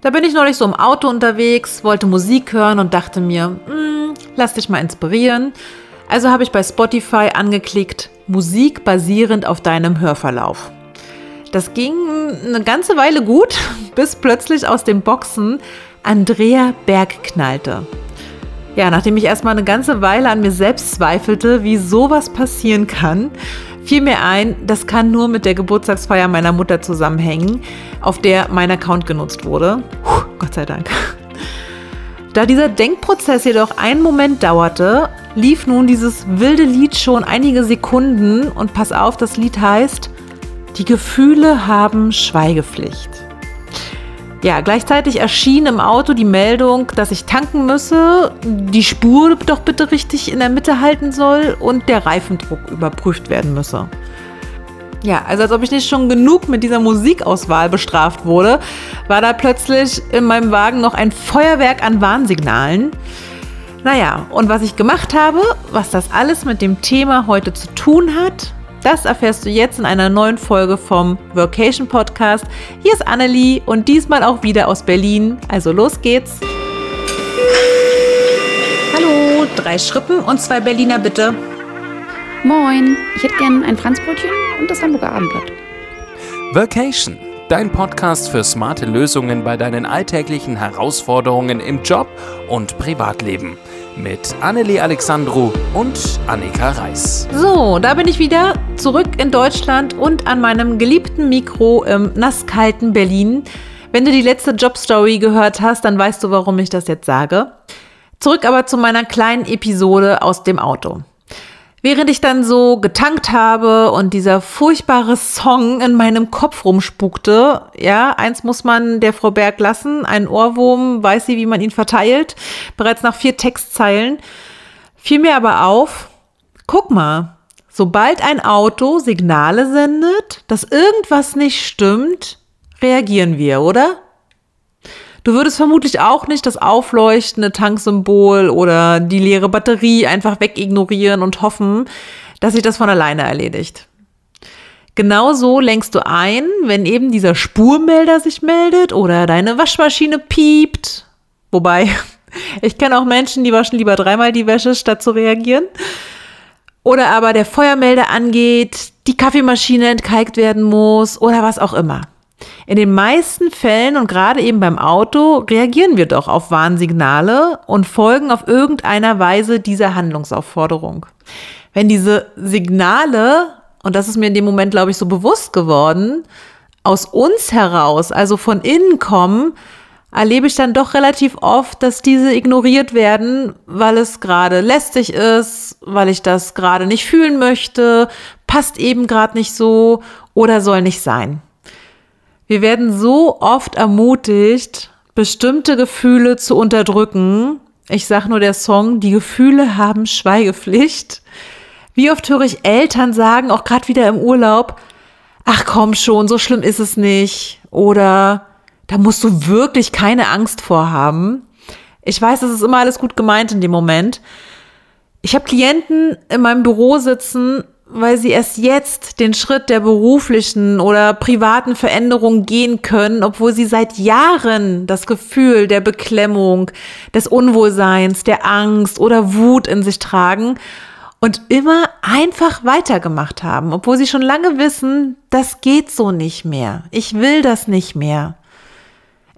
Da bin ich neulich so im Auto unterwegs, wollte Musik hören und dachte mir, hm, lass dich mal inspirieren. Also habe ich bei Spotify angeklickt, Musik basierend auf deinem Hörverlauf. Das ging eine ganze Weile gut, bis plötzlich aus den Boxen Andrea Berg knallte. Ja, nachdem ich erstmal eine ganze Weile an mir selbst zweifelte, wie sowas passieren kann, fiel mir ein, das kann nur mit der Geburtstagsfeier meiner Mutter zusammenhängen, auf der mein Account genutzt wurde. Puh, Gott sei Dank. Da dieser Denkprozess jedoch einen Moment dauerte, lief nun dieses wilde Lied schon einige Sekunden und pass auf, das Lied heißt Die Gefühle haben Schweigepflicht. Ja, gleichzeitig erschien im Auto die Meldung, dass ich tanken müsse, die Spur doch bitte richtig in der Mitte halten soll und der Reifendruck überprüft werden müsse. Ja, also als ob ich nicht schon genug mit dieser Musikauswahl bestraft wurde, war da plötzlich in meinem Wagen noch ein Feuerwerk an Warnsignalen. Naja, und was ich gemacht habe, was das alles mit dem Thema heute zu tun hat, das erfährst du jetzt in einer neuen Folge vom Vocation Podcast. Hier ist Annelie und diesmal auch wieder aus Berlin. Also los geht's. Hallo, drei Schrippen und zwei Berliner bitte. Moin, ich hätte gern ein Franzbrötchen und das Hamburger Abendblatt. Vacation, dein Podcast für smarte Lösungen bei deinen alltäglichen Herausforderungen im Job und Privatleben mit Annelie Alexandru und Annika Reis. So, da bin ich wieder zurück in Deutschland und an meinem geliebten Mikro im nasskalten Berlin. Wenn du die letzte Jobstory gehört hast, dann weißt du, warum ich das jetzt sage. Zurück aber zu meiner kleinen Episode aus dem Auto. Während ich dann so getankt habe und dieser furchtbare Song in meinem Kopf rumspukte, ja, eins muss man der Frau Berg lassen, ein Ohrwurm, weiß sie, wie man ihn verteilt, bereits nach vier Textzeilen, fiel mir aber auf, guck mal, sobald ein Auto Signale sendet, dass irgendwas nicht stimmt, reagieren wir, oder? Du würdest vermutlich auch nicht das aufleuchtende Tanksymbol oder die leere Batterie einfach wegignorieren und hoffen, dass sich das von alleine erledigt. Genauso lenkst du ein, wenn eben dieser Spurmelder sich meldet oder deine Waschmaschine piept. Wobei, ich kenne auch Menschen, die waschen lieber dreimal die Wäsche, statt zu reagieren. Oder aber der Feuermelder angeht, die Kaffeemaschine entkalkt werden muss oder was auch immer. In den meisten Fällen und gerade eben beim Auto reagieren wir doch auf Warnsignale und folgen auf irgendeiner Weise dieser Handlungsaufforderung. Wenn diese Signale, und das ist mir in dem Moment, glaube ich, so bewusst geworden, aus uns heraus, also von innen kommen, erlebe ich dann doch relativ oft, dass diese ignoriert werden, weil es gerade lästig ist, weil ich das gerade nicht fühlen möchte, passt eben gerade nicht so oder soll nicht sein. Wir werden so oft ermutigt, bestimmte Gefühle zu unterdrücken. Ich sage nur der Song, die Gefühle haben Schweigepflicht. Wie oft höre ich Eltern sagen, auch gerade wieder im Urlaub, ach komm schon, so schlimm ist es nicht. Oder da musst du wirklich keine Angst vorhaben. Ich weiß, es ist immer alles gut gemeint in dem Moment. Ich habe Klienten in meinem Büro sitzen, weil sie erst jetzt den Schritt der beruflichen oder privaten Veränderung gehen können, obwohl sie seit Jahren das Gefühl der Beklemmung, des Unwohlseins, der Angst oder Wut in sich tragen und immer einfach weitergemacht haben, obwohl sie schon lange wissen, das geht so nicht mehr. Ich will das nicht mehr.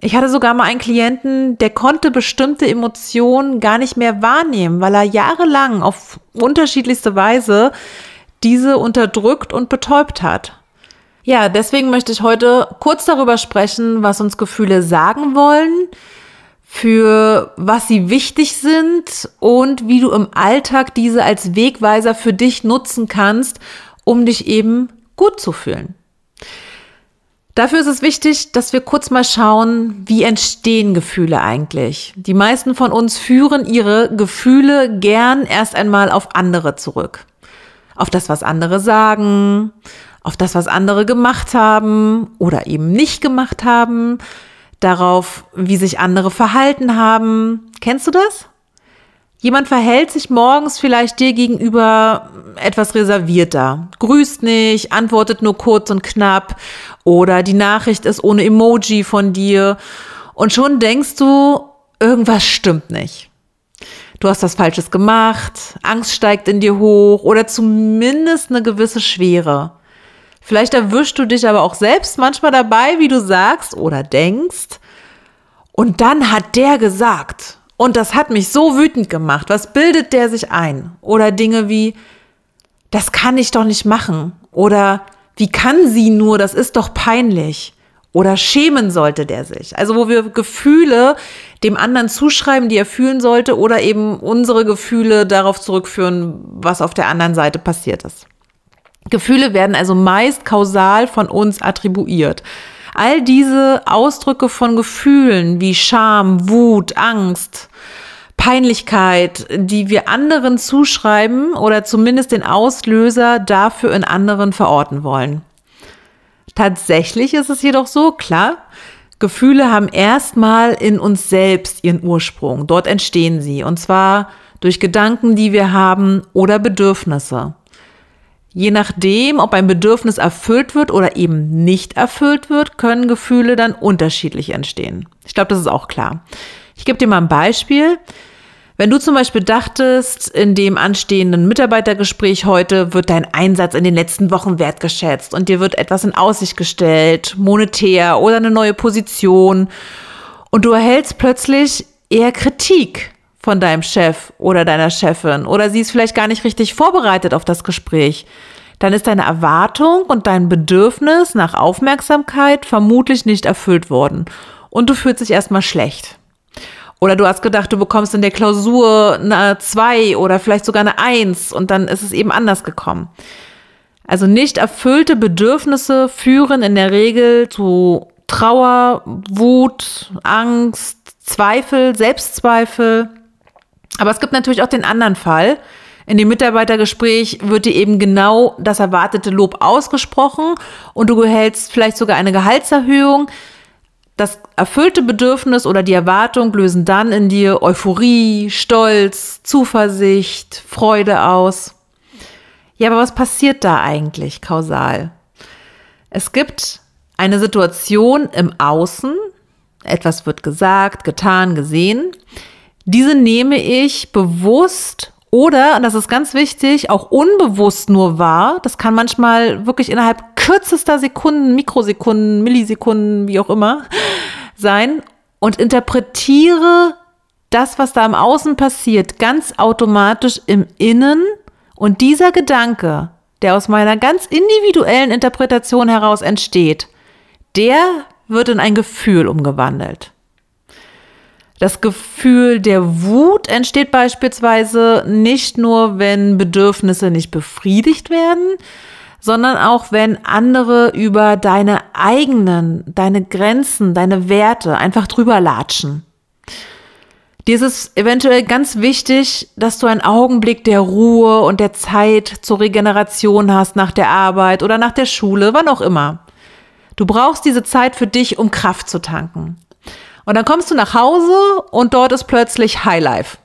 Ich hatte sogar mal einen Klienten, der konnte bestimmte Emotionen gar nicht mehr wahrnehmen, weil er jahrelang auf unterschiedlichste Weise diese unterdrückt und betäubt hat. Ja, deswegen möchte ich heute kurz darüber sprechen, was uns Gefühle sagen wollen, für was sie wichtig sind und wie du im Alltag diese als Wegweiser für dich nutzen kannst, um dich eben gut zu fühlen. Dafür ist es wichtig, dass wir kurz mal schauen, wie entstehen Gefühle eigentlich. Die meisten von uns führen ihre Gefühle gern erst einmal auf andere zurück auf das, was andere sagen, auf das, was andere gemacht haben oder eben nicht gemacht haben, darauf, wie sich andere verhalten haben. Kennst du das? Jemand verhält sich morgens vielleicht dir gegenüber etwas reservierter, grüßt nicht, antwortet nur kurz und knapp oder die Nachricht ist ohne Emoji von dir Und schon denkst du, irgendwas stimmt nicht. Du hast was Falsches gemacht, Angst steigt in dir hoch oder zumindest eine gewisse Schwere. Vielleicht erwischst du dich aber auch selbst manchmal dabei, wie du sagst oder denkst. Und dann hat der gesagt. Und das hat mich so wütend gemacht. Was bildet der sich ein? Oder Dinge wie, das kann ich doch nicht machen. Oder wie kann sie nur, das ist doch peinlich. Oder schämen sollte der sich. Also wo wir Gefühle dem anderen zuschreiben, die er fühlen sollte, oder eben unsere Gefühle darauf zurückführen, was auf der anderen Seite passiert ist. Gefühle werden also meist kausal von uns attribuiert. All diese Ausdrücke von Gefühlen wie Scham, Wut, Angst, Peinlichkeit, die wir anderen zuschreiben oder zumindest den Auslöser dafür in anderen verorten wollen. Tatsächlich ist es jedoch so, klar, Gefühle haben erstmal in uns selbst ihren Ursprung. Dort entstehen sie. Und zwar durch Gedanken, die wir haben oder Bedürfnisse. Je nachdem, ob ein Bedürfnis erfüllt wird oder eben nicht erfüllt wird, können Gefühle dann unterschiedlich entstehen. Ich glaube, das ist auch klar. Ich gebe dir mal ein Beispiel. Wenn du zum Beispiel dachtest, in dem anstehenden Mitarbeitergespräch heute wird dein Einsatz in den letzten Wochen wertgeschätzt und dir wird etwas in Aussicht gestellt, monetär oder eine neue Position, und du erhältst plötzlich eher Kritik von deinem Chef oder deiner Chefin oder sie ist vielleicht gar nicht richtig vorbereitet auf das Gespräch, dann ist deine Erwartung und dein Bedürfnis nach Aufmerksamkeit vermutlich nicht erfüllt worden und du fühlst dich erstmal schlecht. Oder du hast gedacht, du bekommst in der Klausur eine 2 oder vielleicht sogar eine 1 und dann ist es eben anders gekommen. Also nicht erfüllte Bedürfnisse führen in der Regel zu Trauer, Wut, Angst, Zweifel, Selbstzweifel. Aber es gibt natürlich auch den anderen Fall. In dem Mitarbeitergespräch wird dir eben genau das erwartete Lob ausgesprochen und du erhältst vielleicht sogar eine Gehaltserhöhung, das erfüllte Bedürfnis oder die Erwartung lösen dann in dir Euphorie, Stolz, Zuversicht, Freude aus. Ja, aber was passiert da eigentlich kausal? Es gibt eine Situation im Außen, etwas wird gesagt, getan, gesehen. Diese nehme ich bewusst oder, und das ist ganz wichtig, auch unbewusst nur wahr. Das kann manchmal wirklich innerhalb kürzester Sekunden, Mikrosekunden, Millisekunden, wie auch immer, sein und interpretiere das, was da im Außen passiert, ganz automatisch im Innen. Und dieser Gedanke, der aus meiner ganz individuellen Interpretation heraus entsteht, der wird in ein Gefühl umgewandelt. Das Gefühl der Wut entsteht beispielsweise nicht nur, wenn Bedürfnisse nicht befriedigt werden, sondern auch wenn andere über deine eigenen, deine Grenzen, deine Werte einfach drüber latschen. Dir ist es eventuell ganz wichtig, dass du einen Augenblick der Ruhe und der Zeit zur Regeneration hast nach der Arbeit oder nach der Schule, wann auch immer. Du brauchst diese Zeit für dich, um Kraft zu tanken. Und dann kommst du nach Hause und dort ist plötzlich Highlife.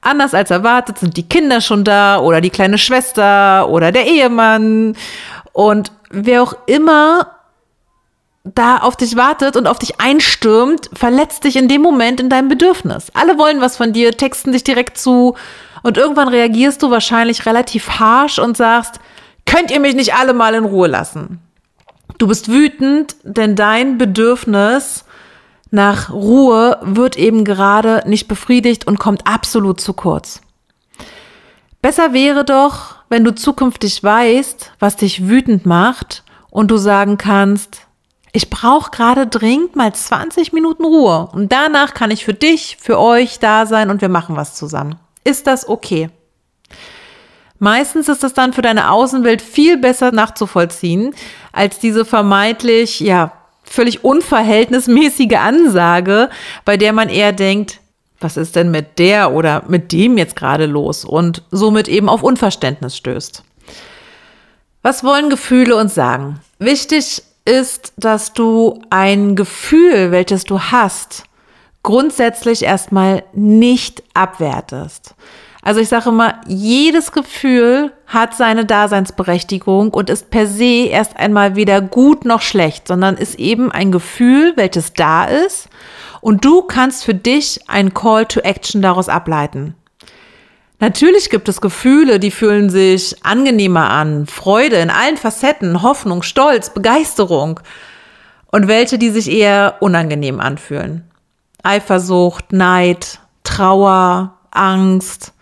Anders als erwartet sind die Kinder schon da oder die kleine Schwester oder der Ehemann und wer auch immer da auf dich wartet und auf dich einstürmt, verletzt dich in dem Moment in deinem Bedürfnis. Alle wollen was von dir, texten dich direkt zu und irgendwann reagierst du wahrscheinlich relativ harsh und sagst, könnt ihr mich nicht alle mal in Ruhe lassen? Du bist wütend, denn dein Bedürfnis nach Ruhe wird eben gerade nicht befriedigt und kommt absolut zu kurz. Besser wäre doch, wenn du zukünftig weißt, was dich wütend macht und du sagen kannst, ich brauche gerade dringend mal 20 Minuten Ruhe und danach kann ich für dich, für euch da sein und wir machen was zusammen. Ist das okay? Meistens ist es dann für deine Außenwelt viel besser nachzuvollziehen, als diese vermeintlich, ja, völlig unverhältnismäßige Ansage, bei der man eher denkt, was ist denn mit der oder mit dem jetzt gerade los und somit eben auf Unverständnis stößt. Was wollen Gefühle uns sagen? Wichtig ist, dass du ein Gefühl, welches du hast, grundsätzlich erstmal nicht abwertest. Also ich sage immer, jedes Gefühl hat seine Daseinsberechtigung und ist per se erst einmal weder gut noch schlecht, sondern ist eben ein Gefühl, welches da ist und du kannst für dich einen Call to Action daraus ableiten. Natürlich gibt es Gefühle, die fühlen sich angenehmer an, Freude in allen Facetten, Hoffnung, Stolz, Begeisterung und welche, die sich eher unangenehm anfühlen. Eifersucht, Neid, Trauer, Angst.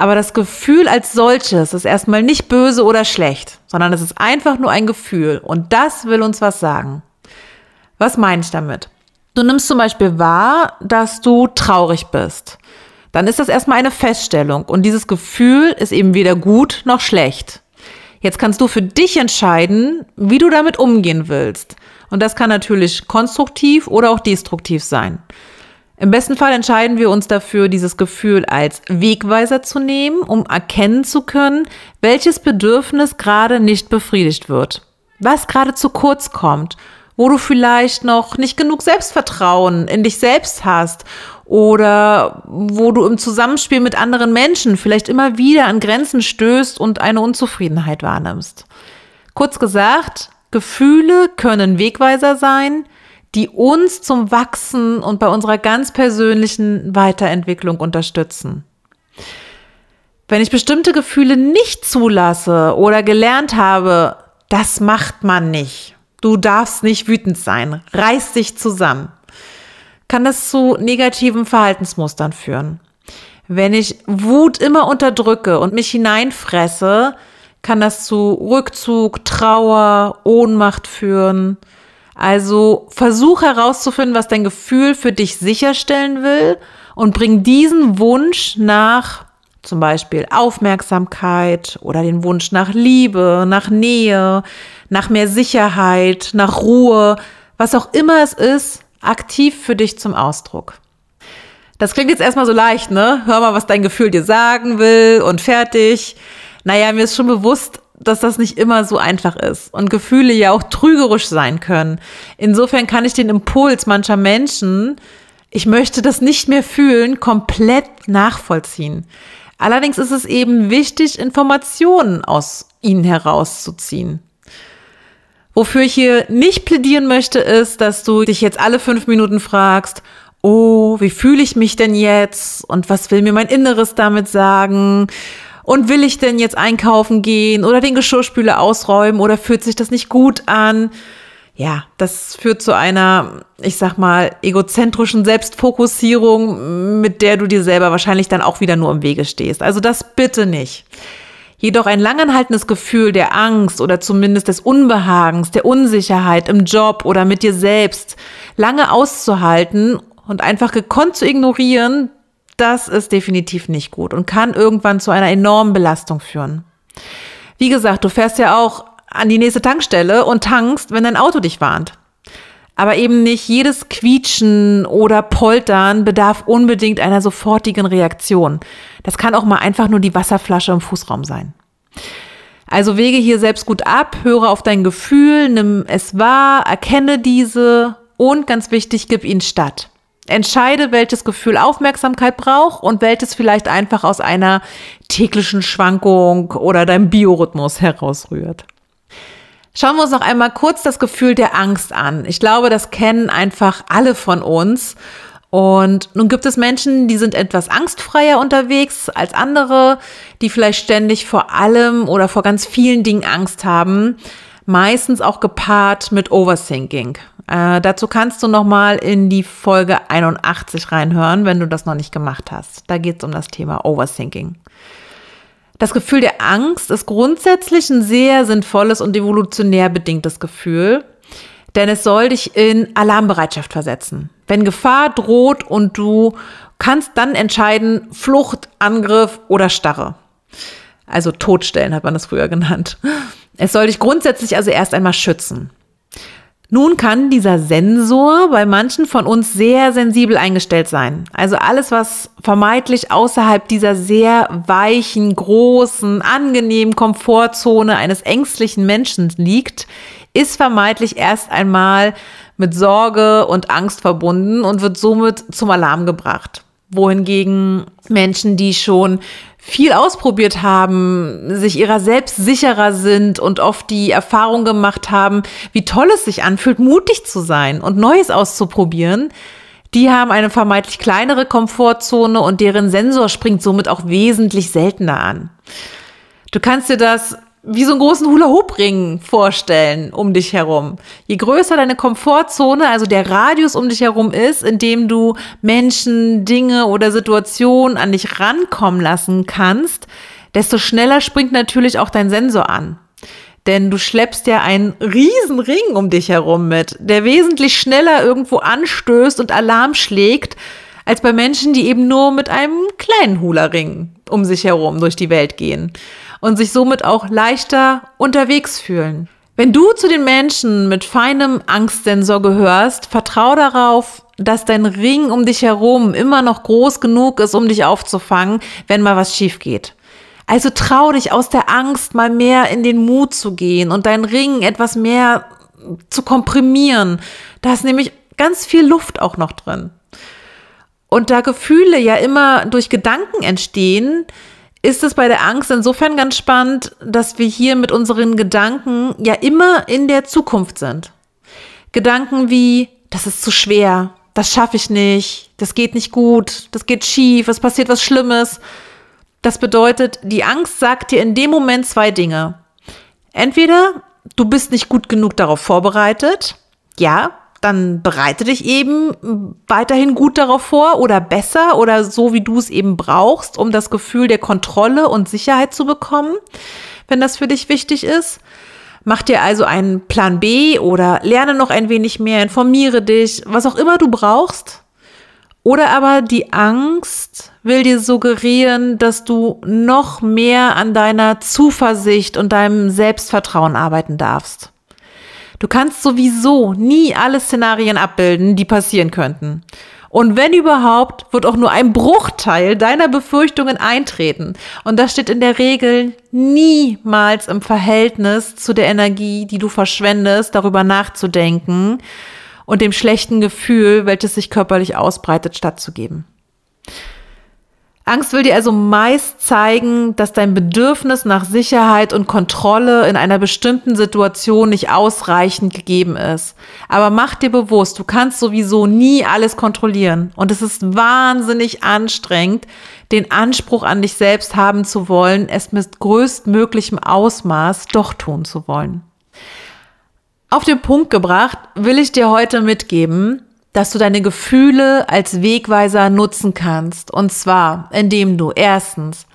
Aber das Gefühl als solches ist erstmal nicht böse oder schlecht, sondern es ist einfach nur ein Gefühl und das will uns was sagen. Was meine ich damit? Du nimmst zum Beispiel wahr, dass du traurig bist dann ist das erstmal eine Feststellung und dieses Gefühl ist eben weder gut noch schlecht. Jetzt kannst du für dich entscheiden, wie du damit umgehen willst. Und das kann natürlich konstruktiv oder auch destruktiv sein. Im besten Fall entscheiden wir uns dafür, dieses Gefühl als Wegweiser zu nehmen, um erkennen zu können, welches Bedürfnis gerade nicht befriedigt wird, was gerade zu kurz kommt, wo du vielleicht noch nicht genug Selbstvertrauen in dich selbst hast oder wo du im Zusammenspiel mit anderen Menschen vielleicht immer wieder an Grenzen stößt und eine Unzufriedenheit wahrnimmst. Kurz gesagt, Gefühle können Wegweiser sein, die uns zum Wachsen und bei unserer ganz persönlichen Weiterentwicklung unterstützen. Wenn ich bestimmte Gefühle nicht zulasse oder gelernt habe, das macht man nicht. Du darfst nicht wütend sein. Reiß dich zusammen kann das zu negativen Verhaltensmustern führen. Wenn ich Wut immer unterdrücke und mich hineinfresse, kann das zu Rückzug, Trauer, Ohnmacht führen. Also versuch herauszufinden, was dein Gefühl für dich sicherstellen will und bring diesen Wunsch nach zum Beispiel Aufmerksamkeit oder den Wunsch nach Liebe, nach Nähe, nach mehr Sicherheit, nach Ruhe, was auch immer es ist, aktiv für dich zum Ausdruck. Das klingt jetzt erstmal so leicht, ne? Hör mal, was dein Gefühl dir sagen will und fertig. Naja, mir ist schon bewusst, dass das nicht immer so einfach ist und Gefühle ja auch trügerisch sein können. Insofern kann ich den Impuls mancher Menschen, ich möchte das nicht mehr fühlen, komplett nachvollziehen. Allerdings ist es eben wichtig, Informationen aus ihnen herauszuziehen. Wofür ich hier nicht plädieren möchte, ist, dass du dich jetzt alle fünf Minuten fragst, oh, wie fühle ich mich denn jetzt? Und was will mir mein Inneres damit sagen? Und will ich denn jetzt einkaufen gehen oder den Geschirrspüler ausräumen oder fühlt sich das nicht gut an? Ja, das führt zu einer, ich sag mal, egozentrischen Selbstfokussierung, mit der du dir selber wahrscheinlich dann auch wieder nur im Wege stehst. Also das bitte nicht. Jedoch ein langanhaltendes Gefühl der Angst oder zumindest des Unbehagens, der Unsicherheit im Job oder mit dir selbst lange auszuhalten und einfach gekonnt zu ignorieren, das ist definitiv nicht gut und kann irgendwann zu einer enormen Belastung führen. Wie gesagt, du fährst ja auch an die nächste Tankstelle und tankst, wenn dein Auto dich warnt. Aber eben nicht jedes Quietschen oder Poltern bedarf unbedingt einer sofortigen Reaktion. Das kann auch mal einfach nur die Wasserflasche im Fußraum sein. Also wege hier selbst gut ab, höre auf dein Gefühl, nimm es wahr, erkenne diese und ganz wichtig, gib ihnen statt. Entscheide, welches Gefühl Aufmerksamkeit braucht und welches vielleicht einfach aus einer täglichen Schwankung oder deinem Biorhythmus herausrührt. Schauen wir uns noch einmal kurz das Gefühl der Angst an. Ich glaube, das kennen einfach alle von uns. Und nun gibt es Menschen, die sind etwas angstfreier unterwegs als andere, die vielleicht ständig vor allem oder vor ganz vielen Dingen Angst haben. Meistens auch gepaart mit Overthinking. Äh, dazu kannst du nochmal in die Folge 81 reinhören, wenn du das noch nicht gemacht hast. Da geht es um das Thema Overthinking. Das Gefühl der Angst ist grundsätzlich ein sehr sinnvolles und evolutionär bedingtes Gefühl, denn es soll dich in Alarmbereitschaft versetzen. Wenn Gefahr droht und du kannst dann entscheiden, Flucht, Angriff oder Starre. Also Todstellen hat man das früher genannt. Es soll dich grundsätzlich also erst einmal schützen. Nun kann dieser Sensor bei manchen von uns sehr sensibel eingestellt sein. Also alles, was vermeintlich außerhalb dieser sehr weichen, großen, angenehmen Komfortzone eines ängstlichen Menschen liegt, ist vermeintlich erst einmal mit Sorge und Angst verbunden und wird somit zum Alarm gebracht. Wohingegen Menschen, die schon viel ausprobiert haben, sich ihrer selbst sicherer sind und oft die Erfahrung gemacht haben, wie toll es sich anfühlt, mutig zu sein und Neues auszuprobieren, Die haben eine vermeintlich kleinere Komfortzone und deren Sensor springt somit auch wesentlich seltener an. Du kannst dir das wie so einen großen Hula-Hoop-Ring vorstellen um dich herum. Je größer deine Komfortzone, also der Radius um dich herum ist, in dem du Menschen, Dinge oder Situationen an dich rankommen lassen kannst, desto schneller springt natürlich auch dein Sensor an. Denn du schleppst ja einen riesen Ring um dich herum mit, der wesentlich schneller irgendwo anstößt und Alarm schlägt, als bei Menschen, die eben nur mit einem kleinen Hula-Ring um sich herum durch die Welt gehen und sich somit auch leichter unterwegs fühlen. Wenn du zu den Menschen mit feinem Angstsensor gehörst, vertrau darauf, dass dein Ring um dich herum immer noch groß genug ist, um dich aufzufangen, wenn mal was schief geht. Also trau dich aus der Angst mal mehr in den Mut zu gehen und deinen Ring etwas mehr zu komprimieren. Da ist nämlich ganz viel Luft auch noch drin. Und da Gefühle ja immer durch Gedanken entstehen, ist es bei der Angst insofern ganz spannend, dass wir hier mit unseren Gedanken ja immer in der Zukunft sind. Gedanken wie, das ist zu schwer, das schaffe ich nicht, das geht nicht gut, das geht schief, es passiert was Schlimmes. Das bedeutet, die Angst sagt dir in dem Moment zwei Dinge. Entweder du bist nicht gut genug darauf vorbereitet, ja, dann bereite dich eben weiterhin gut darauf vor oder besser oder so, wie du es eben brauchst, um das Gefühl der Kontrolle und Sicherheit zu bekommen, wenn das für dich wichtig ist. Mach dir also einen Plan B oder lerne noch ein wenig mehr, informiere dich, was auch immer du brauchst. Oder aber die Angst will dir suggerieren, dass du noch mehr an deiner Zuversicht und deinem Selbstvertrauen arbeiten darfst. Du kannst sowieso nie alle Szenarien abbilden, die passieren könnten. Und wenn überhaupt, wird auch nur ein Bruchteil deiner Befürchtungen eintreten. Und das steht in der Regel niemals im Verhältnis zu der Energie, die du verschwendest, darüber nachzudenken und dem schlechten Gefühl, welches sich körperlich ausbreitet, stattzugeben. Angst will dir also meist zeigen, dass dein Bedürfnis nach Sicherheit und Kontrolle in einer bestimmten Situation nicht ausreichend gegeben ist. Aber mach dir bewusst, du kannst sowieso nie alles kontrollieren. Und es ist wahnsinnig anstrengend, den Anspruch an dich selbst haben zu wollen, es mit größtmöglichem Ausmaß doch tun zu wollen. Auf den Punkt gebracht will ich dir heute mitgeben, dass du deine Gefühle als Wegweiser nutzen kannst. Und zwar, indem du erstens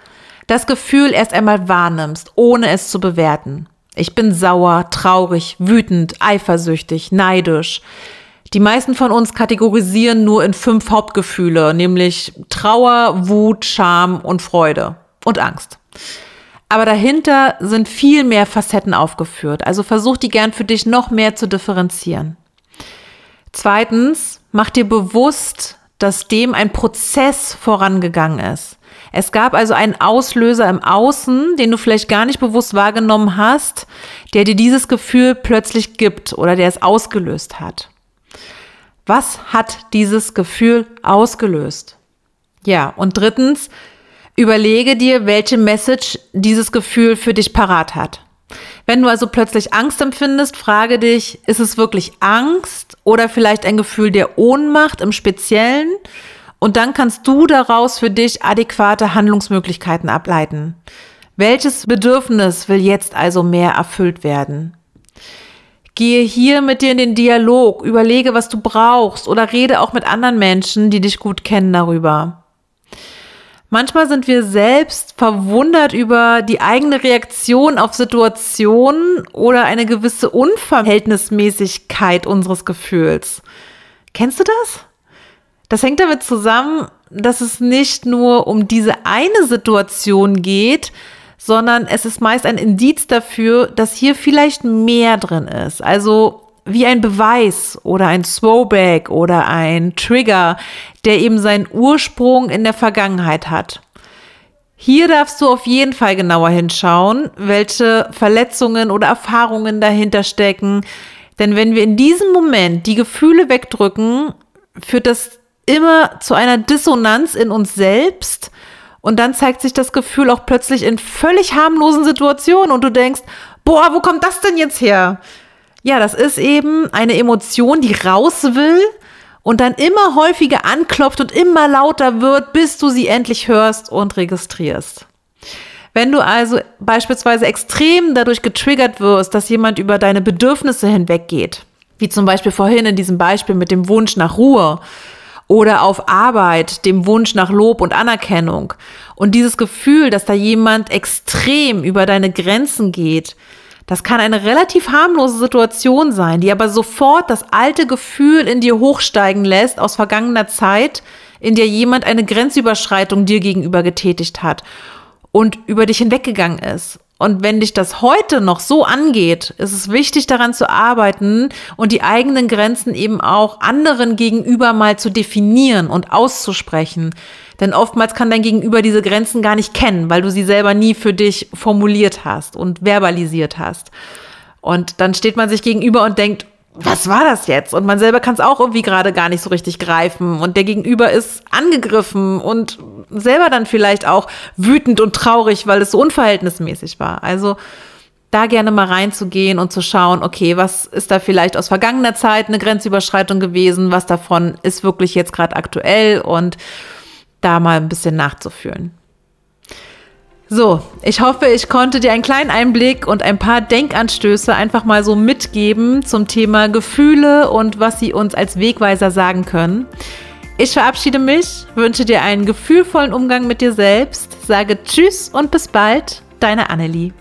das Gefühl erst einmal wahrnimmst, ohne es zu bewerten. Ich bin sauer, traurig, wütend, eifersüchtig, neidisch. Die meisten von uns kategorisieren nur in fünf Hauptgefühle, nämlich Trauer, Wut, Scham und Freude und Angst. Aber dahinter sind viel mehr Facetten aufgeführt. Also versuch die gern für dich noch mehr zu differenzieren. Zweitens, mach dir bewusst, dass dem ein Prozess vorangegangen ist. Es gab also einen Auslöser im Außen, den du vielleicht gar nicht bewusst wahrgenommen hast, der dir dieses Gefühl plötzlich gibt oder der es ausgelöst hat. Was hat dieses Gefühl ausgelöst? Ja, und drittens, überlege dir, welche Message dieses Gefühl für dich parat hat. Wenn du also plötzlich Angst empfindest, frage dich, ist es wirklich Angst oder vielleicht ein Gefühl der Ohnmacht im Speziellen? Und dann kannst du daraus für dich adäquate Handlungsmöglichkeiten ableiten. Welches Bedürfnis will jetzt also mehr erfüllt werden? Gehe hier mit dir in den Dialog, überlege, was du brauchst oder rede auch mit anderen Menschen, die dich gut kennen darüber. Manchmal sind wir selbst verwundert über die eigene Reaktion auf Situationen oder eine gewisse Unverhältnismäßigkeit unseres Gefühls. Kennst du das? Das hängt damit zusammen, dass es nicht nur um diese eine Situation geht, sondern es ist meist ein Indiz dafür, dass hier vielleicht mehr drin ist. Also wie ein Beweis oder ein Throwback oder ein Trigger, der eben seinen Ursprung in der Vergangenheit hat. Hier darfst du auf jeden Fall genauer hinschauen, welche Verletzungen oder Erfahrungen dahinter stecken. Denn wenn wir in diesem Moment die Gefühle wegdrücken, führt das immer zu einer Dissonanz in uns selbst. Und dann zeigt sich das Gefühl auch plötzlich in völlig harmlosen Situationen und du denkst, boah, wo kommt das denn jetzt her? Ja, das ist eben eine Emotion, die raus will und dann immer häufiger anklopft und immer lauter wird, bis du sie endlich hörst und registrierst. Wenn du also beispielsweise extrem dadurch getriggert wirst, dass jemand über deine Bedürfnisse hinweggeht, wie zum Beispiel vorhin in diesem Beispiel mit dem Wunsch nach Ruhe oder auf Arbeit, dem Wunsch nach Lob und Anerkennung und dieses Gefühl, dass da jemand extrem über deine Grenzen geht, das kann eine relativ harmlose Situation sein, die aber sofort das alte Gefühl in dir hochsteigen lässt aus vergangener Zeit, in der jemand eine Grenzüberschreitung dir gegenüber getätigt hat und über dich hinweggegangen ist. Und wenn dich das heute noch so angeht, ist es wichtig daran zu arbeiten und die eigenen Grenzen eben auch anderen gegenüber mal zu definieren und auszusprechen. Denn oftmals kann dein Gegenüber diese Grenzen gar nicht kennen, weil du sie selber nie für dich formuliert hast und verbalisiert hast. Und dann steht man sich gegenüber und denkt, was war das jetzt? Und man selber kann es auch irgendwie gerade gar nicht so richtig greifen. Und der Gegenüber ist angegriffen und selber dann vielleicht auch wütend und traurig, weil es so unverhältnismäßig war. Also da gerne mal reinzugehen und zu schauen, okay, was ist da vielleicht aus vergangener Zeit eine Grenzüberschreitung gewesen? Was davon ist wirklich jetzt gerade aktuell? Und da mal ein bisschen nachzufühlen. So, ich hoffe, ich konnte dir einen kleinen Einblick und ein paar Denkanstöße einfach mal so mitgeben zum Thema Gefühle und was sie uns als Wegweiser sagen können. Ich verabschiede mich, wünsche dir einen gefühlvollen Umgang mit dir selbst, sage Tschüss und bis bald, deine Annelie.